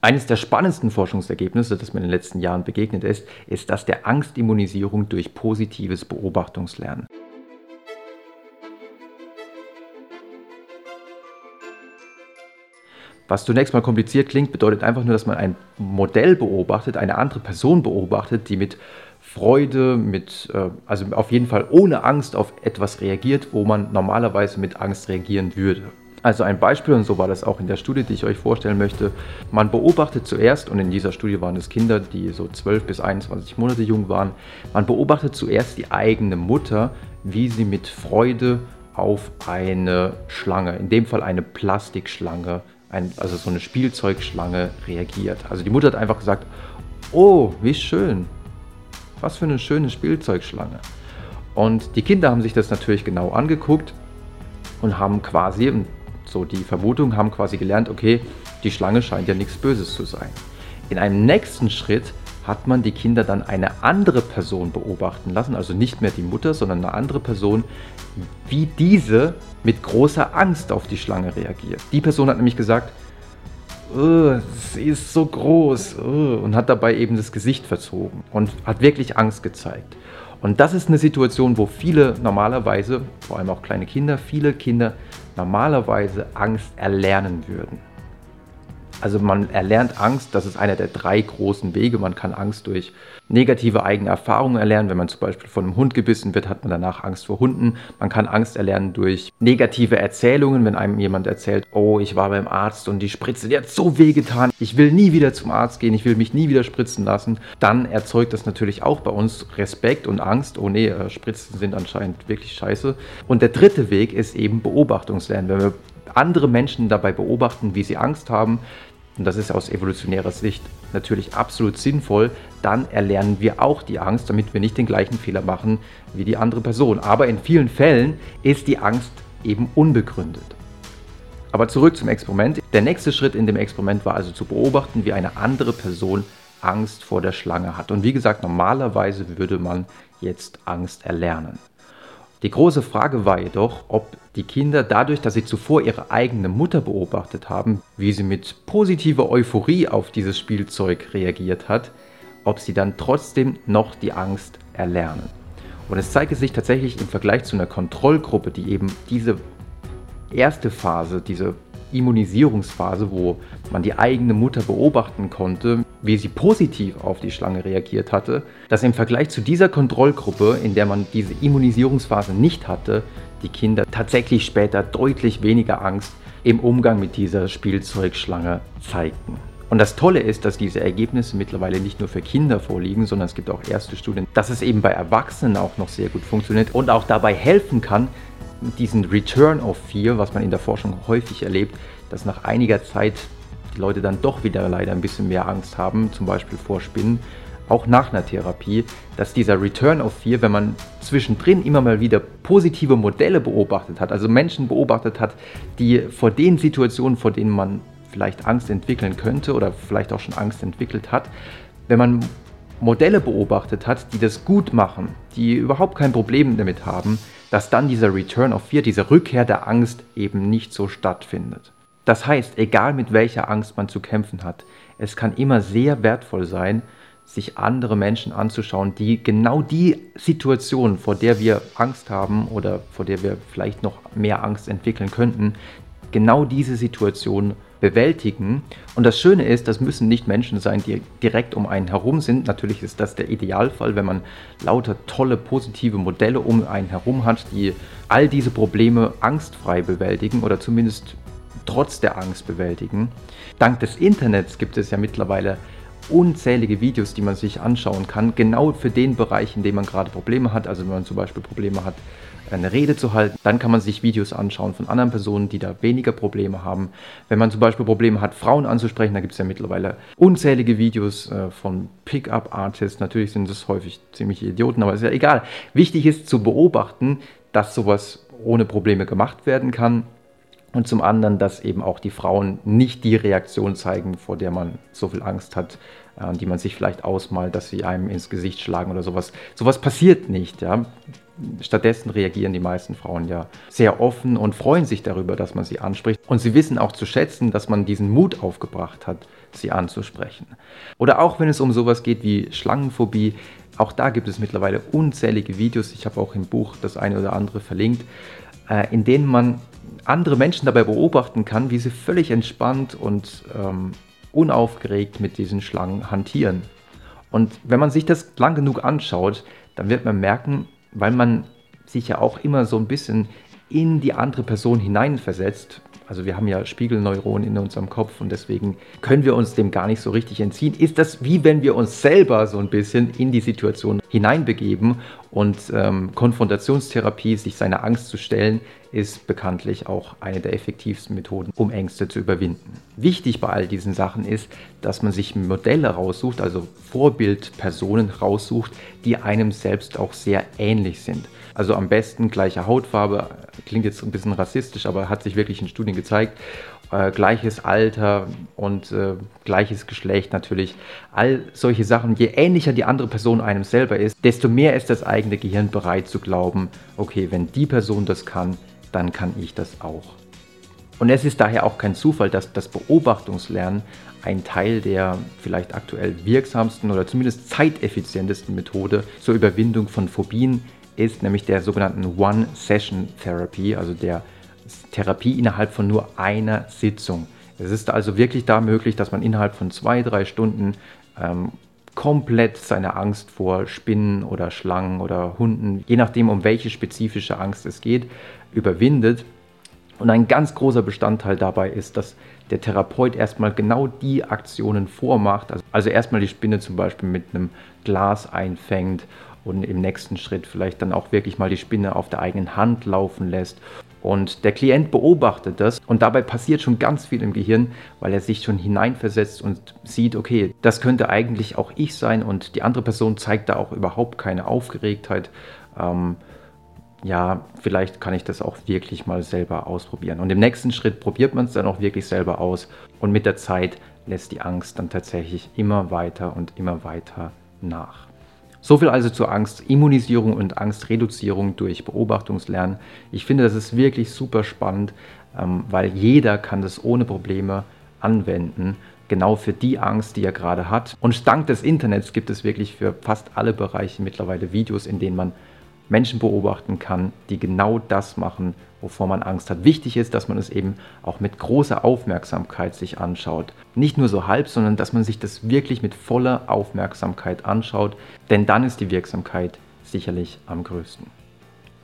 Eines der spannendsten Forschungsergebnisse, das mir in den letzten Jahren begegnet ist, ist das der Angstimmunisierung durch positives Beobachtungslernen. Was zunächst mal kompliziert klingt, bedeutet einfach nur, dass man ein Modell beobachtet, eine andere Person beobachtet, die mit Freude, mit, äh, also auf jeden Fall ohne Angst auf etwas reagiert, wo man normalerweise mit Angst reagieren würde. Also ein Beispiel, und so war das auch in der Studie, die ich euch vorstellen möchte. Man beobachtet zuerst, und in dieser Studie waren es Kinder, die so 12 bis 21 Monate jung waren, man beobachtet zuerst die eigene Mutter, wie sie mit Freude auf eine Schlange, in dem Fall eine Plastikschlange, ein, also so eine Spielzeugschlange reagiert. Also die Mutter hat einfach gesagt, oh, wie schön, was für eine schöne Spielzeugschlange. Und die Kinder haben sich das natürlich genau angeguckt und haben quasi, so die Vermutung, haben quasi gelernt, okay, die Schlange scheint ja nichts Böses zu sein. In einem nächsten Schritt hat man die Kinder dann eine andere Person beobachten lassen, also nicht mehr die Mutter, sondern eine andere Person, wie diese mit großer Angst auf die Schlange reagiert. Die Person hat nämlich gesagt, oh, sie ist so groß oh, und hat dabei eben das Gesicht verzogen und hat wirklich Angst gezeigt. Und das ist eine Situation, wo viele normalerweise, vor allem auch kleine Kinder, viele Kinder normalerweise Angst erlernen würden. Also man erlernt Angst, das ist einer der drei großen Wege. Man kann Angst durch negative eigene Erfahrungen erlernen. Wenn man zum Beispiel von einem Hund gebissen wird, hat man danach Angst vor Hunden. Man kann Angst erlernen durch negative Erzählungen, wenn einem jemand erzählt, oh, ich war beim Arzt und die Spritze, die hat so weh getan, ich will nie wieder zum Arzt gehen, ich will mich nie wieder spritzen lassen. Dann erzeugt das natürlich auch bei uns Respekt und Angst. Oh nee, äh, Spritzen sind anscheinend wirklich scheiße. Und der dritte Weg ist eben Beobachtungslernen. Wenn wir andere Menschen dabei beobachten, wie sie Angst haben, und das ist aus evolutionärer Sicht natürlich absolut sinnvoll, dann erlernen wir auch die Angst, damit wir nicht den gleichen Fehler machen wie die andere Person. Aber in vielen Fällen ist die Angst eben unbegründet. Aber zurück zum Experiment. Der nächste Schritt in dem Experiment war also zu beobachten, wie eine andere Person Angst vor der Schlange hat. Und wie gesagt, normalerweise würde man jetzt Angst erlernen. Die große Frage war jedoch, ob die Kinder dadurch, dass sie zuvor ihre eigene Mutter beobachtet haben, wie sie mit positiver Euphorie auf dieses Spielzeug reagiert hat, ob sie dann trotzdem noch die Angst erlernen. Und es zeigte sich tatsächlich im Vergleich zu einer Kontrollgruppe, die eben diese erste Phase, diese Immunisierungsphase, wo man die eigene Mutter beobachten konnte, wie sie positiv auf die Schlange reagiert hatte, dass im Vergleich zu dieser Kontrollgruppe, in der man diese Immunisierungsphase nicht hatte, die Kinder tatsächlich später deutlich weniger Angst im Umgang mit dieser Spielzeugschlange zeigten. Und das Tolle ist, dass diese Ergebnisse mittlerweile nicht nur für Kinder vorliegen, sondern es gibt auch erste Studien, dass es eben bei Erwachsenen auch noch sehr gut funktioniert und auch dabei helfen kann, diesen Return of Fear, was man in der Forschung häufig erlebt, dass nach einiger Zeit Leute dann doch wieder leider ein bisschen mehr Angst haben, zum Beispiel vor Spinnen, auch nach einer Therapie, dass dieser Return of Fear, wenn man zwischendrin immer mal wieder positive Modelle beobachtet hat, also Menschen beobachtet hat, die vor den Situationen, vor denen man vielleicht Angst entwickeln könnte oder vielleicht auch schon Angst entwickelt hat, wenn man Modelle beobachtet hat, die das gut machen, die überhaupt kein Problem damit haben, dass dann dieser Return of Fear, diese Rückkehr der Angst eben nicht so stattfindet. Das heißt, egal mit welcher Angst man zu kämpfen hat, es kann immer sehr wertvoll sein, sich andere Menschen anzuschauen, die genau die Situation, vor der wir Angst haben oder vor der wir vielleicht noch mehr Angst entwickeln könnten, genau diese Situation bewältigen. Und das Schöne ist, das müssen nicht Menschen sein, die direkt um einen herum sind. Natürlich ist das der Idealfall, wenn man lauter tolle, positive Modelle um einen herum hat, die all diese Probleme angstfrei bewältigen oder zumindest trotz der Angst bewältigen. Dank des Internets gibt es ja mittlerweile unzählige Videos, die man sich anschauen kann, genau für den Bereich, in dem man gerade Probleme hat. Also wenn man zum Beispiel Probleme hat, eine Rede zu halten. Dann kann man sich Videos anschauen von anderen Personen, die da weniger Probleme haben. Wenn man zum Beispiel Probleme hat, Frauen anzusprechen, da gibt es ja mittlerweile unzählige Videos äh, von Pickup-Artists. Natürlich sind das häufig ziemlich Idioten, aber ist ja egal. Wichtig ist zu beobachten, dass sowas ohne Probleme gemacht werden kann. Und zum anderen, dass eben auch die Frauen nicht die Reaktion zeigen, vor der man so viel Angst hat, äh, die man sich vielleicht ausmalt, dass sie einem ins Gesicht schlagen oder sowas. Sowas passiert nicht. Ja? Stattdessen reagieren die meisten Frauen ja sehr offen und freuen sich darüber, dass man sie anspricht. Und sie wissen auch zu schätzen, dass man diesen Mut aufgebracht hat, sie anzusprechen. Oder auch wenn es um sowas geht wie Schlangenphobie, auch da gibt es mittlerweile unzählige Videos, ich habe auch im Buch das eine oder andere verlinkt, äh, in denen man andere Menschen dabei beobachten kann, wie sie völlig entspannt und ähm, unaufgeregt mit diesen Schlangen hantieren. Und wenn man sich das lang genug anschaut, dann wird man merken, weil man sich ja auch immer so ein bisschen in die andere Person hineinversetzt. Also wir haben ja Spiegelneuronen in unserem Kopf und deswegen können wir uns dem gar nicht so richtig entziehen. Ist das wie wenn wir uns selber so ein bisschen in die Situation hineinbegeben und ähm, Konfrontationstherapie, sich seiner Angst zu stellen, ist bekanntlich auch eine der effektivsten Methoden, um Ängste zu überwinden. Wichtig bei all diesen Sachen ist, dass man sich Modelle raussucht, also Vorbildpersonen raussucht, die einem selbst auch sehr ähnlich sind. Also am besten gleiche Hautfarbe, klingt jetzt ein bisschen rassistisch, aber hat sich wirklich in Studien gezeigt. Äh, gleiches Alter und äh, gleiches Geschlecht natürlich. All solche Sachen. Je ähnlicher die andere Person einem selber ist, desto mehr ist das eigene Gehirn bereit zu glauben, okay, wenn die Person das kann, dann kann ich das auch. Und es ist daher auch kein Zufall, dass das Beobachtungslernen ein Teil der vielleicht aktuell wirksamsten oder zumindest zeiteffizientesten Methode zur Überwindung von Phobien ist, nämlich der sogenannten One-Session-Therapy, also der Therapie innerhalb von nur einer Sitzung. Es ist also wirklich da möglich, dass man innerhalb von zwei, drei Stunden ähm, komplett seine Angst vor Spinnen oder Schlangen oder Hunden, je nachdem, um welche spezifische Angst es geht, überwindet. Und ein ganz großer Bestandteil dabei ist, dass der Therapeut erstmal genau die Aktionen vormacht. Also, also erstmal die Spinne zum Beispiel mit einem Glas einfängt und im nächsten Schritt vielleicht dann auch wirklich mal die Spinne auf der eigenen Hand laufen lässt und der Klient beobachtet das und dabei passiert schon ganz viel im Gehirn, weil er sich schon hineinversetzt und sieht, okay, das könnte eigentlich auch ich sein und die andere Person zeigt da auch überhaupt keine Aufgeregtheit. Ähm, ja, vielleicht kann ich das auch wirklich mal selber ausprobieren. Und im nächsten Schritt probiert man es dann auch wirklich selber aus und mit der Zeit lässt die Angst dann tatsächlich immer weiter und immer weiter nach. So viel also zur Angstimmunisierung und Angstreduzierung durch Beobachtungslernen. Ich finde, das ist wirklich super spannend, ähm, weil jeder kann das ohne Probleme anwenden, genau für die Angst, die er gerade hat. Und dank des Internets gibt es wirklich für fast alle Bereiche mittlerweile Videos, in denen man Menschen beobachten kann, die genau das machen, wovor man Angst hat. Wichtig ist, dass man es eben auch mit großer Aufmerksamkeit sich anschaut. Nicht nur so halb, sondern dass man sich das wirklich mit voller Aufmerksamkeit anschaut, denn dann ist die Wirksamkeit sicherlich am größten.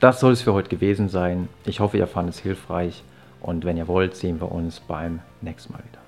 Das soll es für heute gewesen sein. Ich hoffe, ihr fandet es hilfreich und wenn ihr wollt, sehen wir uns beim nächsten Mal wieder.